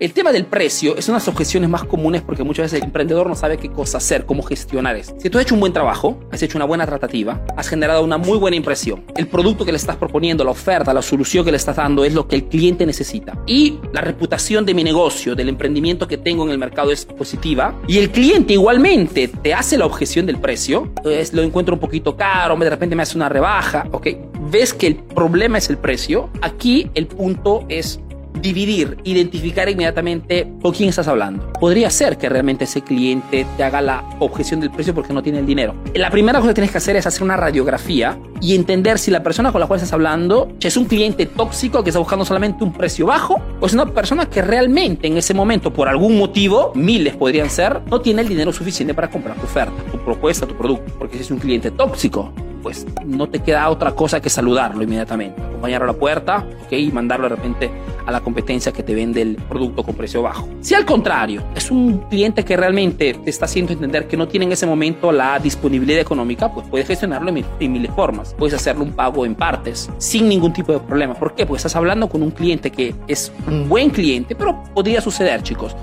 El tema del precio es una de las objeciones más comunes porque muchas veces el emprendedor no sabe qué cosa hacer, cómo gestionar esto. Si tú has hecho un buen trabajo, has hecho una buena tratativa, has generado una muy buena impresión, el producto que le estás proponiendo, la oferta, la solución que le estás dando es lo que el cliente necesita y la reputación de mi negocio, del emprendimiento que tengo en el mercado es positiva y el cliente igualmente te hace la objeción del precio, es, lo encuentro un poquito caro, de repente me hace una rebaja, ok, ves que el problema es el precio, aquí el punto es dividir, identificar inmediatamente con quién estás hablando. Podría ser que realmente ese cliente te haga la objeción del precio porque no tiene el dinero. La primera cosa que tienes que hacer es hacer una radiografía y entender si la persona con la cual estás hablando es un cliente tóxico que está buscando solamente un precio bajo o es una persona que realmente en ese momento, por algún motivo, miles podrían ser, no tiene el dinero suficiente para comprar tu oferta, tu propuesta, tu producto. Porque si es un cliente tóxico, pues no te queda otra cosa que saludarlo inmediatamente, acompañarlo a la puerta y mandarlo de repente a la competencia que te vende el producto con precio bajo. Si al contrario es un cliente que realmente te está haciendo entender que no tiene en ese momento la disponibilidad económica, pues puedes gestionarlo en, en miles formas. Puedes hacerle un pago en partes sin ningún tipo de problema. ¿Por qué? Pues estás hablando con un cliente que es un buen cliente, pero podría suceder, chicos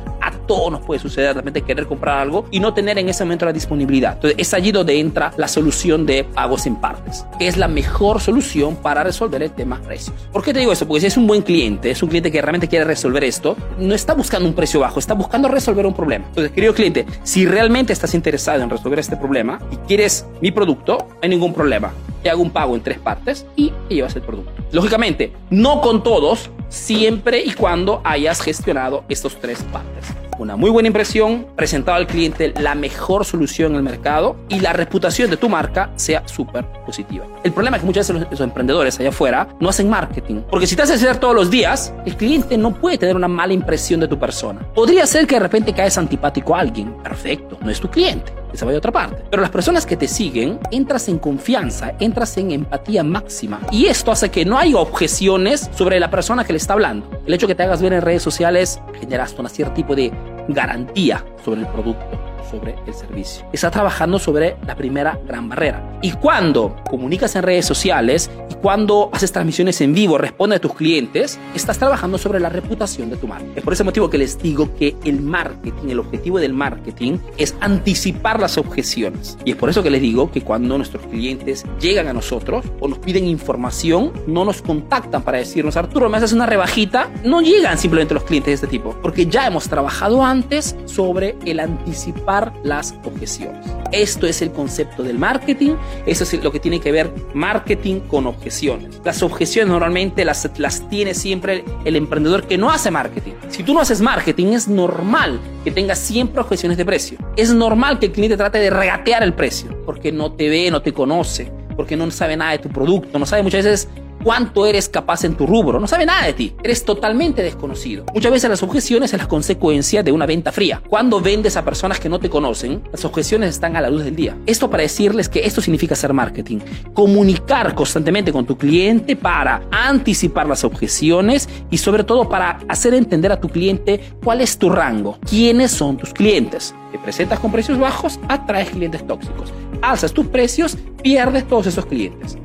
todos nos puede suceder de repente querer comprar algo y no tener en ese momento la disponibilidad. Entonces es allí donde entra la solución de pagos en partes, que es la mejor solución para resolver el tema precios. ¿Por qué te digo eso? Porque si es un buen cliente, es un cliente que realmente quiere resolver esto, no está buscando un precio bajo, está buscando resolver un problema. Entonces, querido cliente, si realmente estás interesado en resolver este problema y quieres mi producto, no hay ningún problema. Te hago un pago en tres partes y te llevas el producto. Lógicamente, no con todos, siempre y cuando hayas gestionado estos tres partes. Una muy buena impresión, presentado al cliente la mejor solución en el mercado y la reputación de tu marca sea súper positiva. El problema es que muchas veces los, emprendedores allá afuera no hacen marketing. Porque si te haces hacer todos los días, el cliente no puede tener una mala impresión de tu persona. Podría ser que de repente caes antipático a alguien. Perfecto, no es tu cliente se vaya a otra parte. Pero las personas que te siguen, entras en confianza, entras en empatía máxima. Y esto hace que no haya objeciones sobre la persona que le está hablando. El hecho que te hagas ver en redes sociales generas un cierto tipo de garantía sobre el producto sobre el servicio. Está trabajando sobre la primera gran barrera. Y cuando comunicas en redes sociales cuando haces transmisiones en vivo, responde a tus clientes, estás trabajando sobre la reputación de tu marca. Es por ese motivo que les digo que el marketing, el objetivo del marketing es anticipar las objeciones. Y es por eso que les digo que cuando nuestros clientes llegan a nosotros o nos piden información, no nos contactan para decirnos, Arturo, me haces una rebajita. No llegan simplemente los clientes de este tipo, porque ya hemos trabajado antes sobre el anticipar las objeciones. Esto es el concepto del marketing, eso es lo que tiene que ver marketing con objeciones. Las objeciones normalmente las, las tiene siempre el emprendedor que no hace marketing. Si tú no haces marketing, es normal que tengas siempre objeciones de precio. Es normal que el cliente trate de regatear el precio, porque no te ve, no te conoce, porque no sabe nada de tu producto, no sabe muchas veces cuánto eres capaz en tu rubro, no sabe nada de ti, eres totalmente desconocido. Muchas veces las objeciones es la consecuencia de una venta fría. Cuando vendes a personas que no te conocen, las objeciones están a la luz del día. Esto para decirles que esto significa hacer marketing, comunicar constantemente con tu cliente para anticipar las objeciones y sobre todo para hacer entender a tu cliente cuál es tu rango, quiénes son tus clientes. Te presentas con precios bajos, atraes clientes tóxicos. Alzas tus precios, pierdes todos esos clientes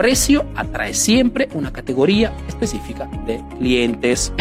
precio atrae siempre una categoría específica de clientes.